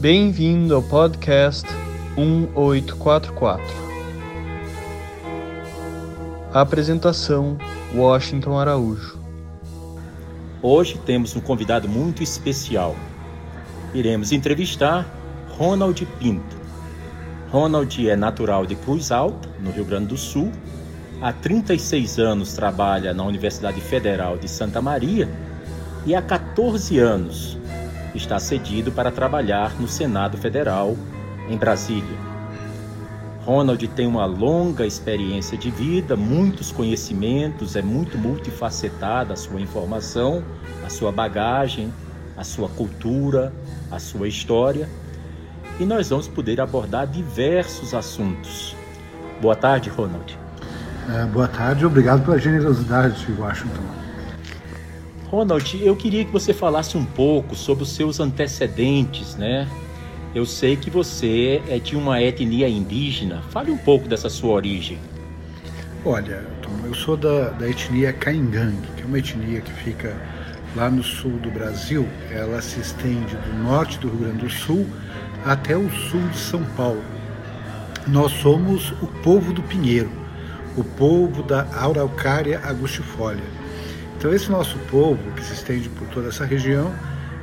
Bem-vindo ao podcast 1844. Apresentação: Washington Araújo. Hoje temos um convidado muito especial. Iremos entrevistar Ronald Pinto. Ronald é natural de Cruz Alta, no Rio Grande do Sul. Há 36 anos trabalha na Universidade Federal de Santa Maria e há 14 anos está cedido para trabalhar no Senado Federal, em Brasília. Ronald tem uma longa experiência de vida, muitos conhecimentos, é muito multifacetada a sua informação, a sua bagagem, a sua cultura, a sua história. E nós vamos poder abordar diversos assuntos. Boa tarde, Ronald. É, boa tarde, obrigado pela generosidade, Washington. Ronald, eu queria que você falasse um pouco sobre os seus antecedentes, né? Eu sei que você é de uma etnia indígena. Fale um pouco dessa sua origem. Olha, eu sou da, da etnia Caingangue, que é uma etnia que fica lá no sul do Brasil. Ela se estende do norte do Rio Grande do Sul até o sul de São Paulo. Nós somos o povo do Pinheiro, o povo da Araucária agustifolia. Então esse nosso povo, que se estende por toda essa região,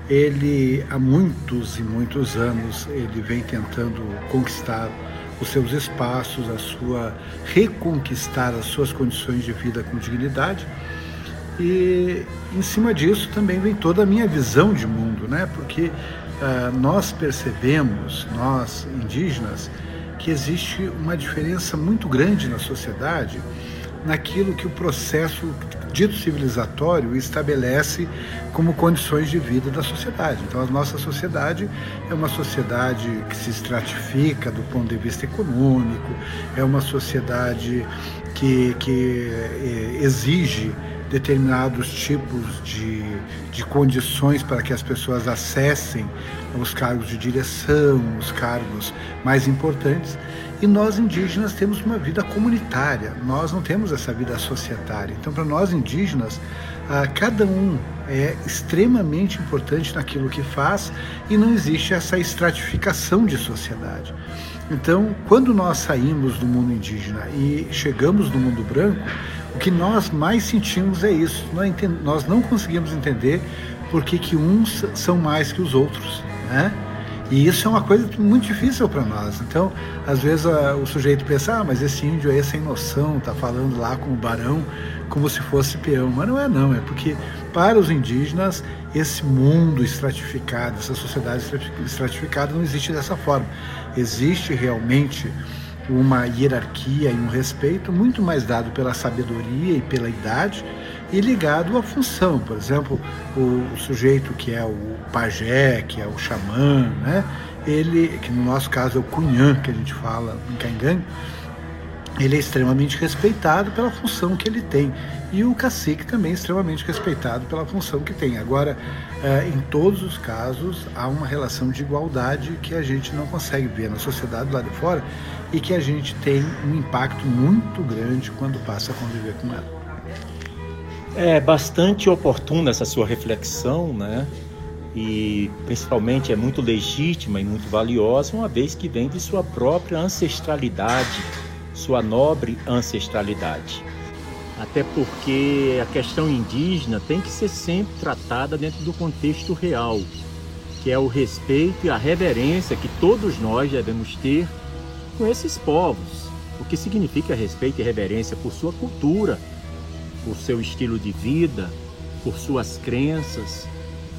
ele há muitos e muitos anos ele vem tentando conquistar os seus espaços, a sua reconquistar as suas condições de vida com dignidade. E em cima disso também vem toda a minha visão de mundo, né? Porque uh, nós percebemos, nós indígenas, que existe uma diferença muito grande na sociedade naquilo que o processo dito civilizatório estabelece como condições de vida da sociedade. Então, a nossa sociedade é uma sociedade que se estratifica do ponto de vista econômico, é uma sociedade que, que eh, exige determinados tipos de, de condições para que as pessoas acessem os cargos de direção, os cargos mais importantes. E nós indígenas temos uma vida comunitária, nós não temos essa vida societária. Então, para nós indígenas, cada um é extremamente importante naquilo que faz e não existe essa estratificação de sociedade. Então, quando nós saímos do mundo indígena e chegamos no mundo branco, o que nós mais sentimos é isso. Nós não conseguimos entender por que, que uns são mais que os outros. Né? E isso é uma coisa muito difícil para nós. Então, às vezes a, o sujeito pensa, ah, mas esse índio aí é sem noção, tá falando lá com o barão como se fosse peão. Mas não é não, é porque para os indígenas esse mundo estratificado, essa sociedade estratificada não existe dessa forma. Existe realmente uma hierarquia e um respeito muito mais dado pela sabedoria e pela idade e ligado à função. Por exemplo, o, sujeito que é o pajé, que é o xamã, né? ele, que no nosso caso é o cunhã, que a gente fala em Caingangue, ele é extremamente respeitado pela função que ele tem. E o cacique também é extremamente respeitado pela função que tem. Agora, é, em todos os casos, há uma relação de igualdade que a gente não consegue ver na sociedade lá de fora e que a gente tem um impacto muito grande quando passa a conviver com ela. É bastante oportuna essa sua reflexão, né? E principalmente é muito legítima e muito valiosa, uma vez que vem de sua própria ancestralidade, sua nobre ancestralidade. Até porque a questão indígena tem que ser sempre tratada dentro do contexto real, que é o respeito e a reverência que todos nós devemos ter com esses povos, o que significa respeito e reverência por sua cultura, por seu estilo de vida, por suas crenças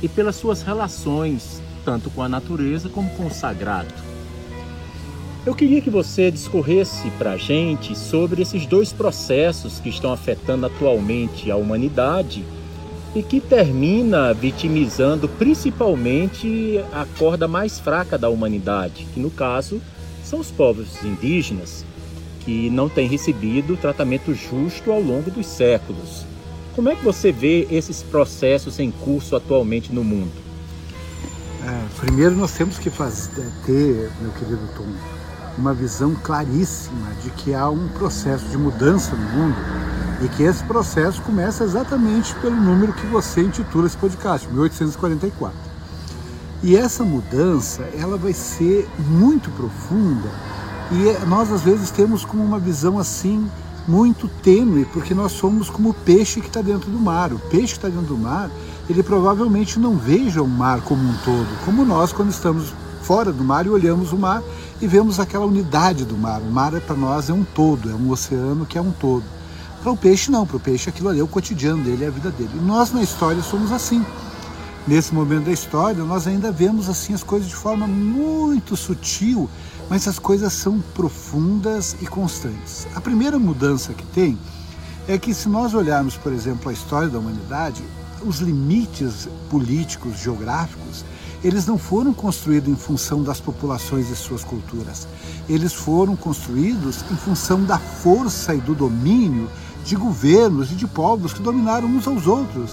e pelas suas relações, tanto com a natureza como com o sagrado. Eu queria que você discorresse para a gente sobre esses dois processos que estão afetando atualmente a humanidade e que termina vitimizando principalmente a corda mais fraca da humanidade, que no caso são os povos indígenas, que não têm recebido tratamento justo ao longo dos séculos. Como é que você vê esses processos em curso atualmente no mundo? É, primeiro nós temos que fazer, ter, meu querido Tom, uma visão claríssima de que há um processo de mudança no mundo e que esse processo começa exatamente pelo número que você intitula esse podcast, 1844. E essa mudança, ela vai ser muito profunda e nós às vezes temos como uma visão assim muito tênue, porque nós somos como o peixe que está dentro do mar. O peixe que está dentro do mar, ele provavelmente não veja o mar como um todo, como nós quando estamos fora do mar e olhamos o mar e vemos aquela unidade do mar. O mar para nós é um todo, é um oceano que é um todo. Para o peixe não, para o peixe aquilo ali é o cotidiano dele, é a vida dele. E nós na história somos assim. Nesse momento da história, nós ainda vemos assim as coisas de forma muito sutil, mas as coisas são profundas e constantes. A primeira mudança que tem é que se nós olharmos, por exemplo, a história da humanidade, os limites políticos, geográficos, eles não foram construídos em função das populações e suas culturas. Eles foram construídos em função da força e do domínio de governos e de povos que dominaram uns aos outros.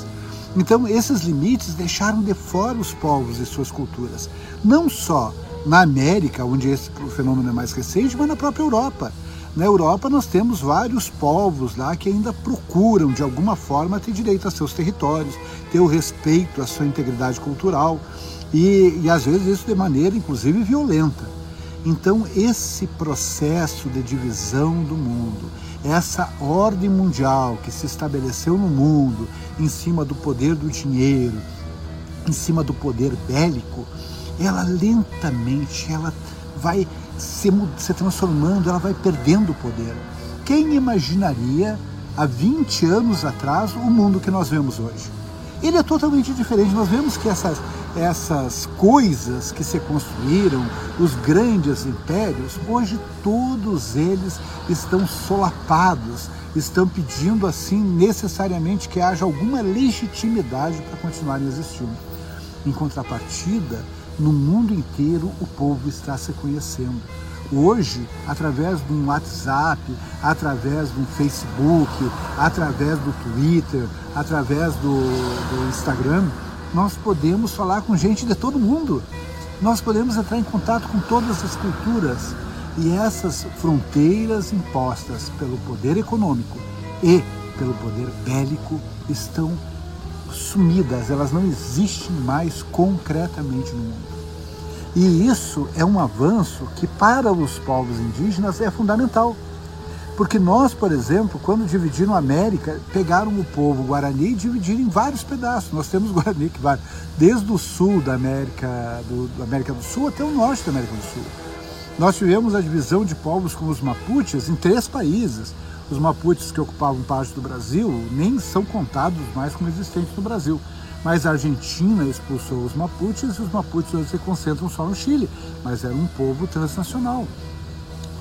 Então, esses limites deixaram de fora os povos e suas culturas. Não só na América, onde esse fenômeno é mais recente, mas na própria Europa. Na Europa, nós temos vários povos lá que ainda procuram, de alguma forma, ter direito a seus territórios, ter o respeito à sua integridade cultural e, e às vezes isso de maneira, inclusive, violenta. Então, esse processo de divisão do mundo, essa ordem mundial que se estabeleceu no mundo em cima do poder do dinheiro, em cima do poder bélico, ela lentamente ela vai se, se transformando, ela vai perdendo o poder. Quem imaginaria há 20 anos atrás o mundo que nós vemos hoje? Ele é totalmente diferente. Nós vemos que essas, essas coisas que se construíram, os grandes impérios, hoje todos eles estão solapados, estão pedindo assim necessariamente que haja alguma legitimidade para continuarem existindo. Em contrapartida, no mundo inteiro o povo está se conhecendo. Hoje, através de um WhatsApp, através do Facebook, através do Twitter, através do, do Instagram, nós podemos falar com gente de todo mundo. Nós podemos entrar em contato com todas as culturas. E essas fronteiras impostas pelo poder econômico e pelo poder bélico estão sumidas, elas não existem mais concretamente no mundo. E isso é um avanço que para os povos indígenas é fundamental. Porque nós, por exemplo, quando dividiram a América, pegaram o povo Guarani e dividiram em vários pedaços. Nós temos Guarani que vai desde o sul da América do, da América do Sul até o norte da América do Sul. Nós tivemos a divisão de povos como os Mapuches em três países. Os Mapuches que ocupavam parte do Brasil nem são contados mais como existentes no Brasil. Mas a Argentina expulsou os Mapuches e os Mapuches hoje se concentram só no Chile, mas era um povo transnacional.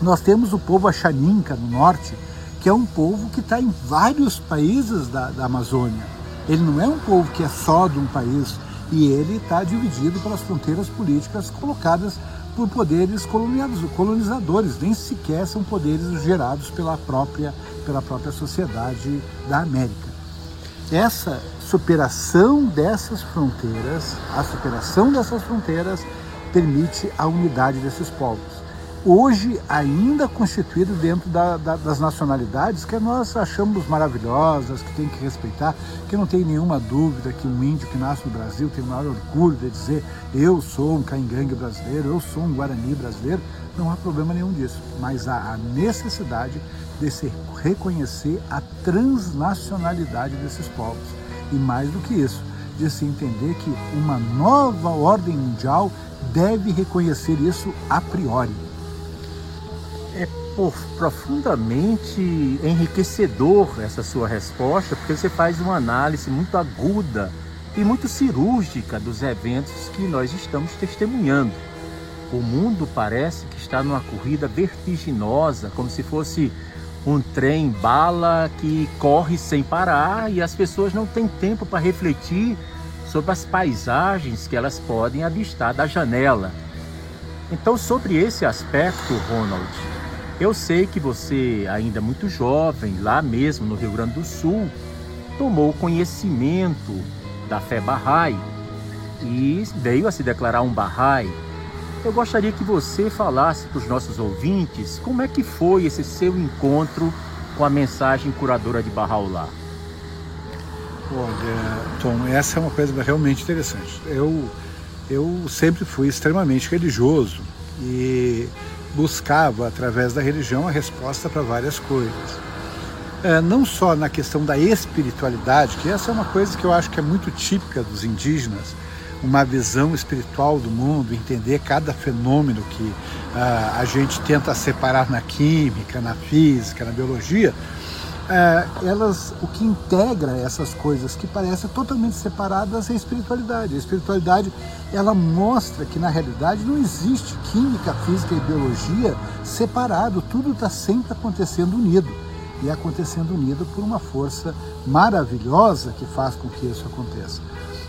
Nós temos o povo Axaninca no norte, que é um povo que está em vários países da, da, Amazônia. Ele não é um povo que é só de um país e ele está dividido pelas fronteiras políticas colocadas por poderes colonizadores, nem sequer são poderes gerados pela própria, pela própria sociedade da América. Essa superação dessas fronteiras, a superação dessas fronteiras permite a unidade desses povos hoje ainda constituído dentro da, da, das nacionalidades que nós achamos maravilhosas, que tem que respeitar, que não tem nenhuma dúvida que um índio que nasce no Brasil tem o maior orgulho de dizer eu sou um caingangue brasileiro, eu sou um guarani brasileiro, não há problema nenhum disso, mas há a necessidade de se reconhecer a transnacionalidade desses povos. E mais do que isso, de se entender que uma nova ordem mundial deve reconhecer isso a priori profundamente enriquecedor essa sua resposta, porque você faz uma análise muito aguda e muito cirúrgica dos eventos que nós estamos testemunhando. O mundo parece que está numa corrida vertiginosa, como se fosse um trem bala que corre sem parar e as pessoas não têm tempo para refletir sobre as paisagens que elas podem avistar da janela. Então, sobre esse aspecto, Ronald, eu sei que você, ainda muito jovem, lá mesmo no Rio Grande do Sul, tomou conhecimento da fé Bahá'í e veio a se declarar um Bahá'í. Eu gostaria que você falasse para os nossos ouvintes como é que foi esse seu encontro com a mensagem curadora de Bahá'u'lláh. Olha, Tom, essa é uma coisa realmente interessante. Eu eu sempre fui extremamente religioso e buscava, através da religião, a resposta para várias coisas. É, não só na questão da espiritualidade, que essa é uma coisa que eu acho que é muito típica dos indígenas, uma visão espiritual do mundo, entender cada fenômeno que uh, a gente tenta separar na química, na física, na biologia, uh, elas, o que integra essas coisas que parecem totalmente separadas é a espiritualidade. A espiritualidade ela mostra que na realidade não existe química, física e biologia separado, tudo está sempre acontecendo unido e acontecendo unido por uma força maravilhosa que faz com que isso aconteça.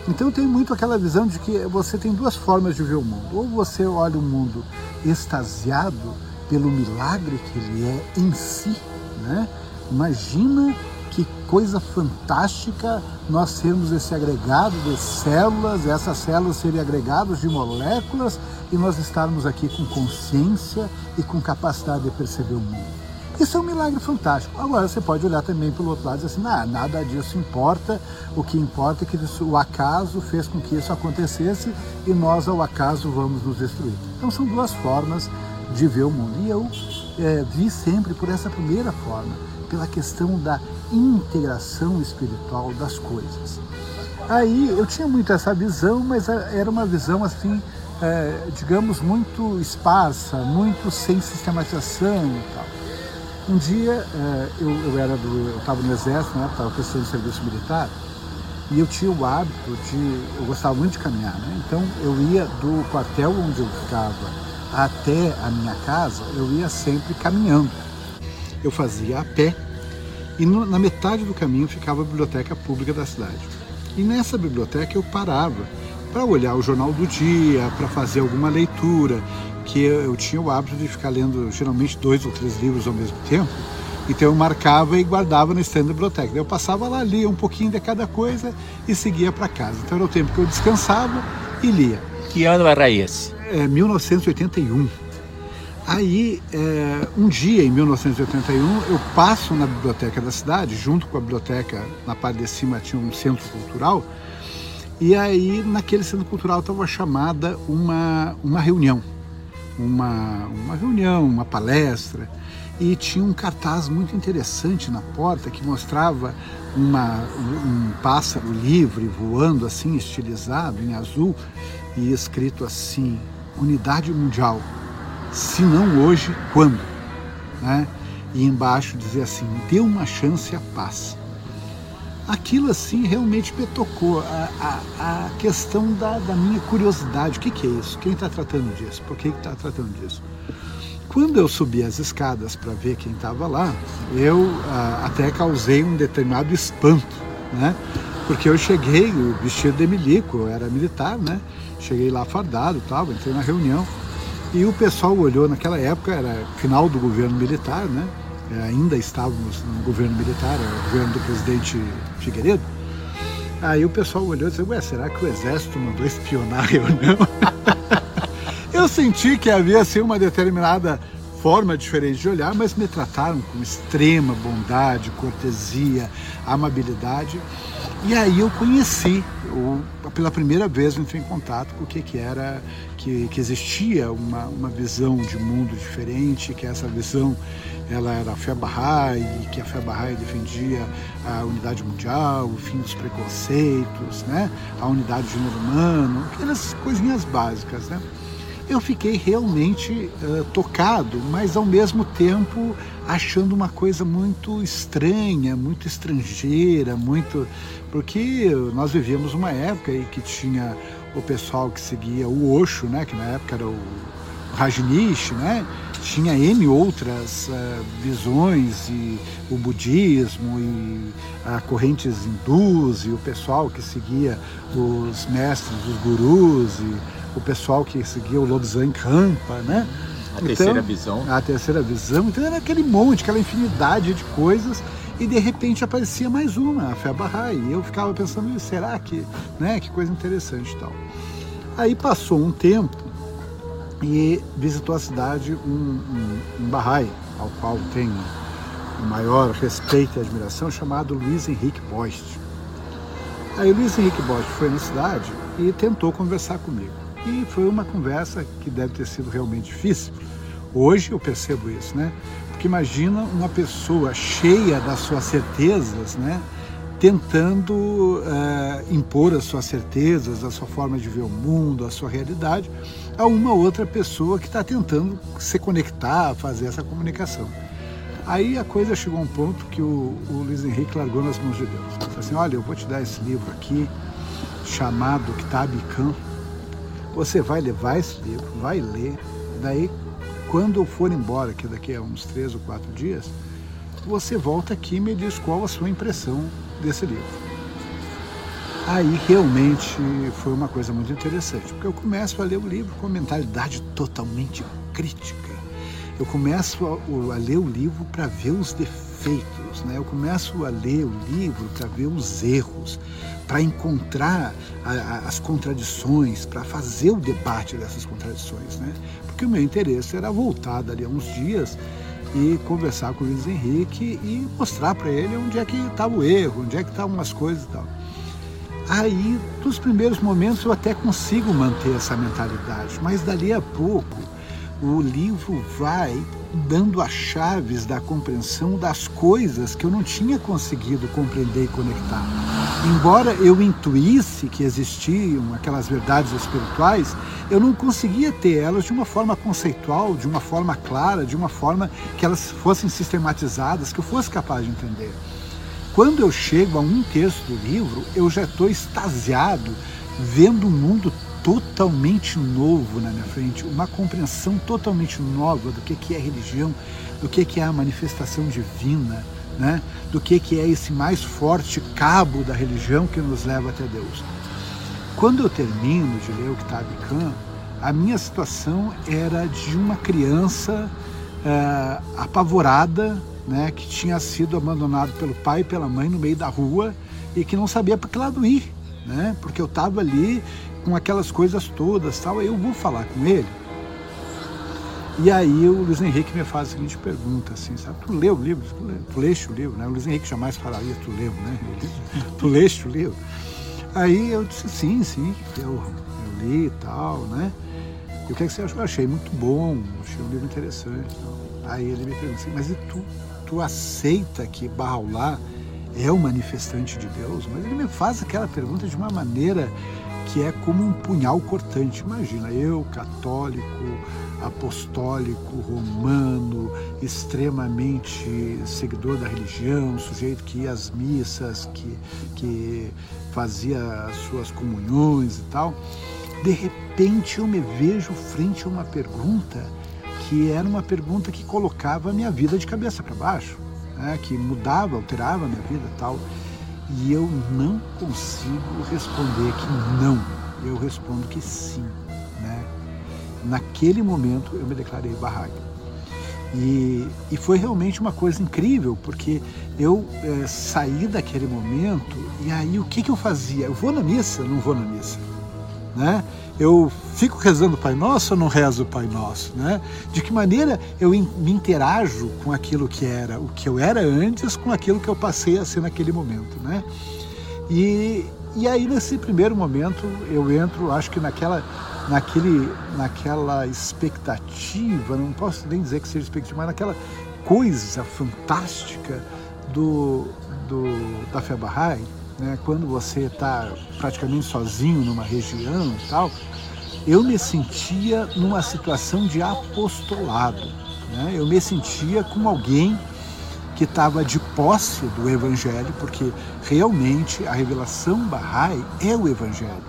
Então tem muito aquela visão de que você tem duas formas de ver o mundo. Ou você olha o mundo extasiado pelo milagre que ele é em si, né? Imagina que coisa fantástica nós sermos esse agregado de células, essas células serem agregados de moléculas e nós estarmos aqui com consciência e com capacidade de perceber o mundo. Isso é um milagre fantástico. Agora você pode olhar também pelo outro lado e dizer assim, ah, nada disso importa, o que importa é que isso, o acaso fez com que isso acontecesse e nós ao acaso vamos nos destruir. Então são duas formas de ver o mundo. E eu é, vi sempre por essa primeira forma, pela questão da integração espiritual das coisas. Aí eu tinha muito essa visão, mas era uma visão assim, é, digamos, muito esparsa, muito sem sistematização e tal. Um dia é, eu, eu era do, eu estava no exército, né? Estava prestando serviço militar e eu tinha o hábito de, eu gostava muito de caminhar, né? Então eu ia do quartel onde eu ficava até a minha casa, eu ia sempre caminhando. Eu fazia a pé e no, na metade do caminho ficava a biblioteca pública da cidade. E nessa biblioteca eu parava para olhar o jornal do dia, para fazer alguma leitura que eu tinha o hábito de ficar lendo geralmente dois ou três livros ao mesmo tempo. Então eu marcava e guardava no stand da biblioteca. Eu passava lá, lia um pouquinho de cada coisa e seguia para casa. Então era o tempo que eu descansava e lia. Que ano era esse? É, 1981. Aí, é, um dia em 1981, eu passo na biblioteca da cidade, junto com a biblioteca, na parte de cima tinha um centro cultural, e aí naquele centro cultural estava chamada uma, uma reunião uma, uma reunião, uma palestra, e tinha um cartaz muito interessante na porta que mostrava uma, um pássaro livre voando assim, estilizado em azul, e escrito assim: Unidade Mundial, se não hoje, quando? Né? E embaixo dizia assim: dê uma chance à paz aquilo assim realmente me tocou. A, a, a questão da, da, minha curiosidade: o que, que é isso? Quem está tratando disso? Por que está tratando disso? Quando eu subi as escadas para ver quem estava lá, eu a, até causei um determinado espanto, né? Porque eu cheguei vestido de milico, eu era militar, né? Cheguei lá fardado, tal, entrei na reunião e o pessoal olhou naquela época, era final do governo militar, né? É, ainda estávamos no governo militar, o governo do presidente Figueiredo. Aí o pessoal olhou e disse, ué, será que o exército mandou espionar eu não? eu senti que havia assim, uma determinada forma diferente de olhar, mas me trataram com extrema bondade, cortesia, amabilidade. E aí eu conheci, eu, pela primeira vez entrei em contato com o que, que era, que, que existia uma, uma visão de mundo diferente, que essa visão ela era a fé Bahá'í, que a fé Bahá'í defendia a unidade mundial, o fim dos preconceitos, né? a unidade do gênero humano, aquelas coisinhas básicas. Né? Eu fiquei realmente uh, tocado, mas ao mesmo tempo achando uma coisa muito estranha, muito estrangeira, muito porque nós vivíamos uma época em que tinha o pessoal que seguia o Osho, né, que na época era o Rajneesh, né, tinha N outras uh, visões e o budismo e uh, correntes hindus e o pessoal que seguia os mestres, os gurus e o pessoal que seguia o Lobsang Rampa, né? A então, terceira visão. A terceira visão. Então era aquele monte, aquela infinidade de coisas e de repente aparecia mais uma, a Fé Bahá'í. E eu ficava pensando, será que, né, que coisa interessante e tal. Aí passou um tempo e visitou a cidade um, um, um Bahá'í, ao qual tenho o maior respeito e admiração, chamado Luiz Henrique Bost. Aí o Luiz Henrique Bost foi na cidade e tentou conversar comigo. E foi uma conversa que deve ter sido realmente difícil. Hoje eu percebo isso, né? Porque imagina uma pessoa cheia das suas certezas, né? Tentando é, impor as suas certezas, a sua forma de ver o mundo, a sua realidade, a uma outra pessoa que está tentando se conectar, fazer essa comunicação. Aí a coisa chegou a um ponto que o, o Luiz Henrique largou nas mãos de Deus. Ele disse assim, olha, eu vou te dar esse livro aqui, chamado Kitab Khan. Você vai levar esse livro, vai ler, daí quando eu for embora, que daqui a uns três ou quatro dias, você volta aqui e me diz qual a sua impressão desse livro. Aí realmente foi uma coisa muito interessante, porque eu começo a ler o livro com mentalidade totalmente crítica. Eu começo a, a ler o livro para ver os defeitos, né? eu começo a ler o livro para ver os erros, para encontrar a, a, as contradições, para fazer o debate dessas contradições. Né? Porque o meu interesse era voltar dali a uns dias e conversar com o Luiz Henrique e mostrar para ele onde é que estava o erro, onde é que estavam as coisas e tal. Aí, nos primeiros momentos, eu até consigo manter essa mentalidade, mas dali a pouco o livro vai dando as chaves da compreensão das coisas que eu não tinha conseguido compreender e conectar. Embora eu intuísse que existiam aquelas verdades espirituais, eu não conseguia ter elas de uma forma conceitual, de uma forma clara, de uma forma que elas fossem sistematizadas, que eu fosse capaz de entender. Quando eu chego a um texto do livro, eu já estou extasiado, vendo um mundo totalmente novo na minha frente, uma compreensão totalmente nova do que, é religião, do que, é a manifestação divina, né? do que, que é esse mais forte cabo da religião que nos leva até Deus. Quando eu termino de ler o Kitab Khan, a minha situação era de uma criança é, apavorada né, que tinha sido abandonado pelo pai e pela mãe no meio da rua e que não sabia para que lado ir, né, porque eu estava ali com aquelas coisas todas, tal. Eu vou falar com ele. E aí o Luiz Henrique me faz a seguinte pergunta, assim, sabe? Tu leu o livro? Tu, leste o livro, né? O Luiz Henrique jamais falaria tu leu, né? Tu leste o livro? Aí eu disse, sim, sim, eu, eu li e tal, né? E o que, é que você achou? Eu achei muito bom, achei um livro interessante. Aí ele me pergunta assim, mas e tu? tu aceita que Bahá'u'lláh é o manifestante de Deus? Mas ele me faz aquela pergunta de uma maneira que é como um punhal cortante. Imagina, eu, católico, apostólico, romano, extremamente seguidor da religião, sujeito que ia às missas, que, que fazia as suas comunhões e tal. De repente eu me vejo frente a uma pergunta que era uma pergunta que colocava a minha vida de cabeça para baixo, né? que mudava, alterava a minha vida tal. E eu não consigo responder que não. Eu respondo que sim. Né? Naquele momento eu me declarei barraca. E, e foi realmente uma coisa incrível, porque eu é, saí daquele momento e aí o que, que eu fazia? Eu vou na missa? Não vou na missa. Né? eu fico rezando o Pai Nosso ou não rezo o Pai Nosso, né? De que maneira eu me interajo com aquilo que era o que eu era antes com aquilo que eu passei a ser naquele momento, né? E, e aí nesse primeiro momento eu entro, acho que naquela naquele naquela expectativa, não posso nem dizer que seja expectativa, mas naquela coisa fantástica do, do da Fé Bahá'í, né, quando você está praticamente sozinho numa região e tal, eu me sentia numa situação de apostolado. Né? Eu me sentia como alguém que estava de posse do Evangelho, porque realmente a revelação Bahá'í é o Evangelho.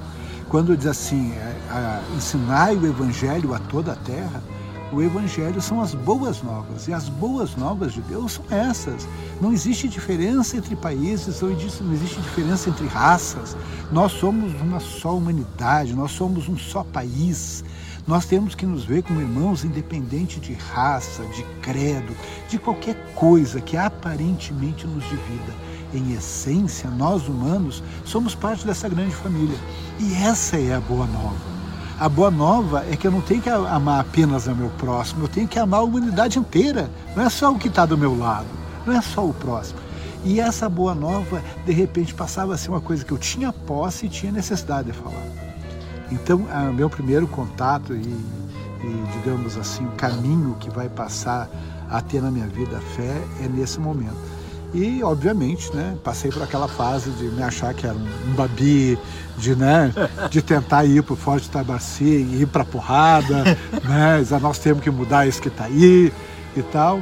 Quando diz assim, é, ensinai o Evangelho a toda a terra, o Evangelho são as boas novas, e as boas novas de Deus são essas. Não existe diferença entre países, não existe, não existe diferença entre raças. Nós somos uma só humanidade, nós somos um só país. Nós temos que nos ver como irmãos, independente de raça, de credo, de qualquer coisa que aparentemente nos divida. Em essência, nós humanos somos parte dessa grande família. E essa é a boa nova. A boa nova é que eu não tenho que amar apenas o meu próximo, eu tenho que amar a humanidade inteira. Não é só o que está do meu lado, não é só o próximo. E essa boa nova, de repente, passava a ser uma coisa que eu tinha posse e tinha necessidade de falar. Então, o meu primeiro contato e, e, digamos assim, o caminho que vai passar a ter na minha vida a fé é nesse momento. E, obviamente, né, passei por aquela fase de me achar que era um, babi, de, né, de tentar ir para o Forte Tabaci e ir para porrada, né, nós temos que mudar isso que está aí e tal.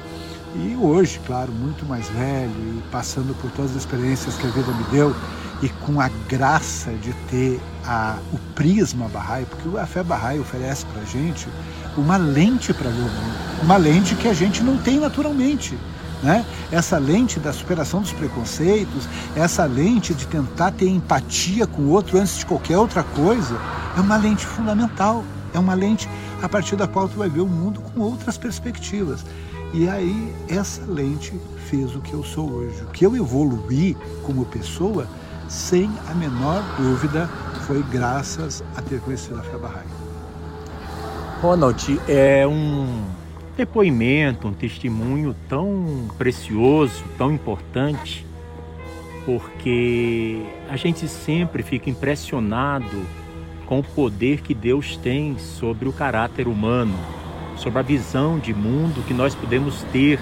E hoje, claro, muito mais velho e passando por todas as experiências que a vida me deu e com a graça de ter a, o prisma Bahá'í, porque a fé Bahá'í oferece para a gente uma lente para ver o mundo, uma lente que a gente não tem naturalmente. Né? Essa lente da superação dos preconceitos, essa lente de tentar ter empatia com o outro antes de qualquer outra coisa, é uma lente fundamental. É uma lente a partir da qual tu vai ver o mundo com outras perspectivas. E aí essa lente fez o que eu sou hoje. O que eu evoluí como pessoa, sem a menor dúvida, foi graças a ter conhecido a fé Bahá'í. Ronald, é um depoimento, um testemunho tão precioso, tão importante, porque a gente sempre fica impressionado com o poder que Deus tem sobre o caráter humano sobre a visão de mundo que nós podemos ter,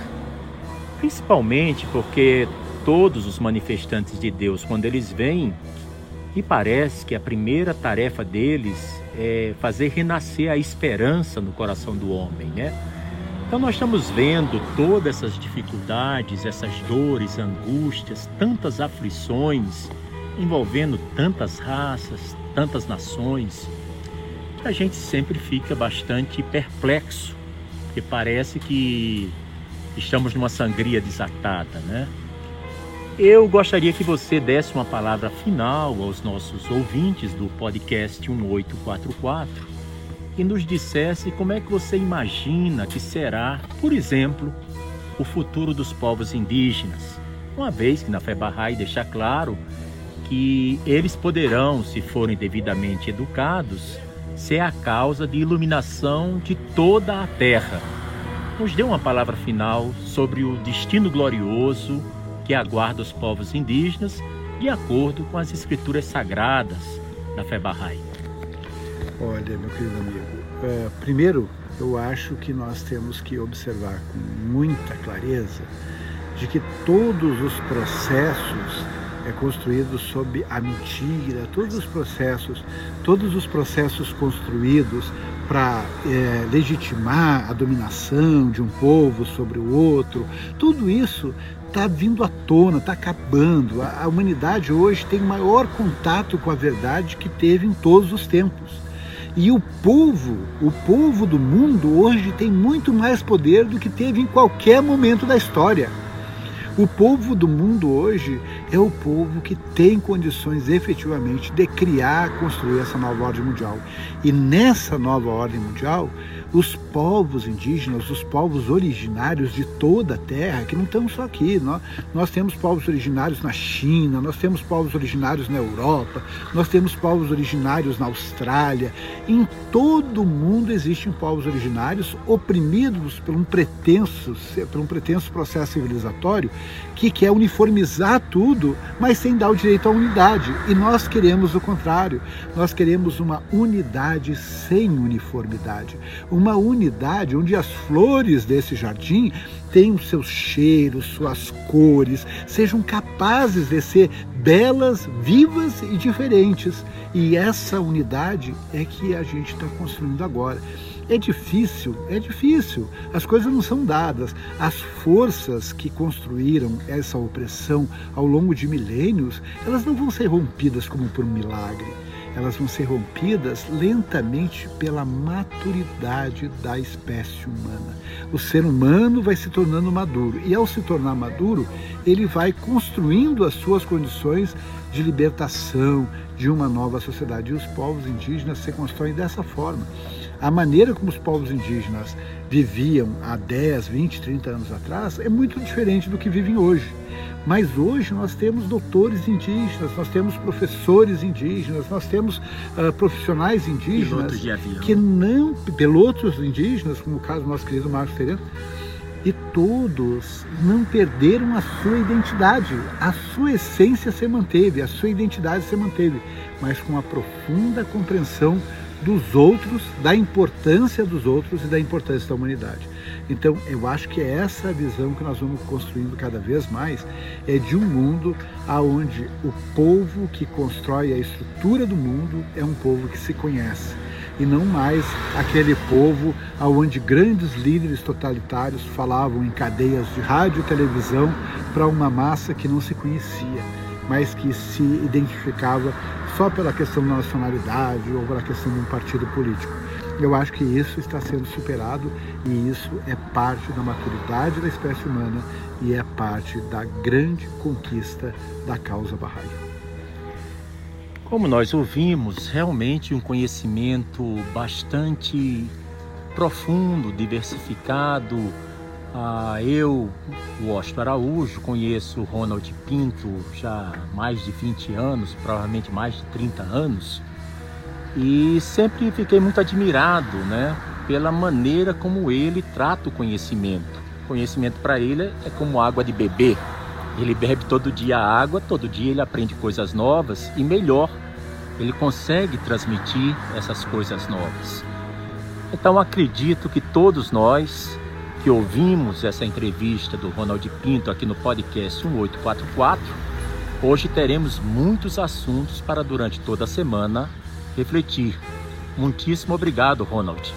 principalmente porque todos os manifestantes de Deus, quando eles vêm, e parece que a primeira tarefa deles é fazer renascer a esperança no coração do homem, né? Então nós estamos vendo todas essas dificuldades, essas dores, angústias, tantas aflições envolvendo tantas raças, tantas nações a gente sempre fica bastante perplexo, porque parece que estamos numa sangria desatada, né? Eu gostaria que você desse uma palavra final aos nossos ouvintes do podcast 1844 e nos dissesse como é que você imagina que será, por exemplo, o futuro dos povos indígenas, uma vez que na Bahá'í deixa claro que eles poderão, se forem devidamente educados, ser a causa de iluminação de toda a terra. Nos dê uma palavra final sobre o destino glorioso que aguarda os povos indígenas, de acordo com as escrituras sagradas da Bahá'í. Olha, meu querido amigo, uh, primeiro eu acho que nós temos que observar com muita clareza de que todos os processos é construído sob a mentira, todos os processos, todos os processos construídos para é, legitimar a dominação de um povo sobre o outro, tudo isso está vindo à tona, está acabando. A, a humanidade hoje tem maior contato com a verdade que teve em todos os tempos. E o povo, o povo do mundo hoje tem muito mais poder do que teve em qualquer momento da história. O povo do mundo hoje é o povo que tem condições efetivamente de criar, construir essa nova ordem mundial. E nessa nova ordem mundial, os povos indígenas, os povos originários de toda a Terra, que não estamos só aqui, nós, nós temos povos originários na China, nós temos povos originários na Europa, nós temos povos originários na Austrália. Em todo o mundo existem povos originários oprimidos por um pretenso, por um pretenso processo civilizatório que quer uniformizar tudo, mas sem dar o direito à unidade. E nós queremos o contrário. Nós queremos uma unidade sem uniformidade. Uma unidade onde as flores desse jardim tenham seus cheiros, suas cores, sejam capazes de ser belas, vivas e diferentes. E essa unidade é que a gente está construindo agora. É difícil, é difícil. As coisas não são dadas. As forças que construíram essa opressão ao longo de milênios, elas não vão ser rompidas como por um milagre. Elas vão ser rompidas lentamente pela maturidade da espécie humana. O ser humano vai se tornando maduro e, ao se tornar maduro, ele vai construindo as suas condições de libertação, de uma nova sociedade. E os povos indígenas se constroem dessa forma. A maneira como os povos indígenas viviam há 10, 20, 30 anos atrás é muito diferente do que vivem hoje. Mas hoje nós temos doutores indígenas, nós temos professores indígenas, nós temos uh, profissionais indígenas que não, pilotos indígenas, como o caso do nosso querido Marcos Ferreira, e todos não perderam a sua identidade. A sua essência se manteve, a sua identidade se manteve, mas com a profunda compreensão dos outros, da importância dos outros e da importância da humanidade. Então, eu acho que é essa visão que nós vamos construindo cada vez mais, é de um mundo aonde o povo que constrói a estrutura do mundo é um povo que se conhece e não mais aquele povo aonde grandes líderes totalitários falavam em cadeias de rádio e televisão para uma massa que não se conhecia, mas que se identificava só pela questão da nacionalidade ou pela questão de um partido político. Eu acho que isso está sendo superado e isso é parte da maturidade da espécie humana e é parte da grande conquista da causa Bahá'í. Como nós ouvimos, realmente um conhecimento bastante profundo, diversificado. Ah, eu, Washington Araújo, conheço Ronald Pinto já há mais de 20 anos, provavelmente mais de 30 anos, e sempre fiquei muito admirado né, pela maneira como ele trata o conhecimento. Conhecimento para ele é como água de beber. Ele bebe todo dia água, todo dia ele aprende coisas novas e melhor, ele consegue transmitir essas coisas novas. Então acredito que todos nós que ouvimos essa entrevista do Ronald Pinto aqui no podcast 1844, hoje teremos muitos assuntos para durante toda a semana refletir. Muitíssimo obrigado, Ronald.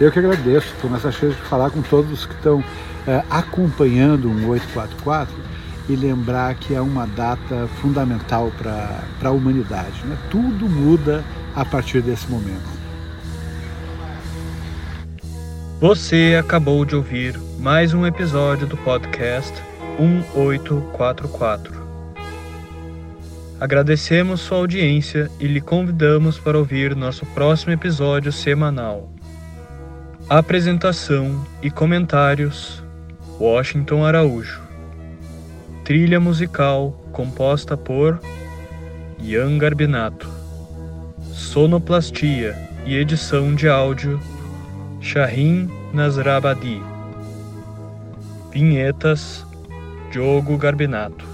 Eu que agradeço, estou nessa chance de falar com todos que estão é, acompanhando um 844 e lembrar que é uma data fundamental para a humanidade. Né? Tudo muda a partir desse momento. Você acabou de ouvir mais um episódio do podcast 1844. Agradecemos sua audiência e lhe convidamos para ouvir nosso próximo episódio semanal. Apresentação e comentários: Washington Araújo. Trilha musical composta por Ian Garbinato. Sonoplastia e edição de áudio Shahin Nasrabadi. Vinhetas Diogo Garbinato.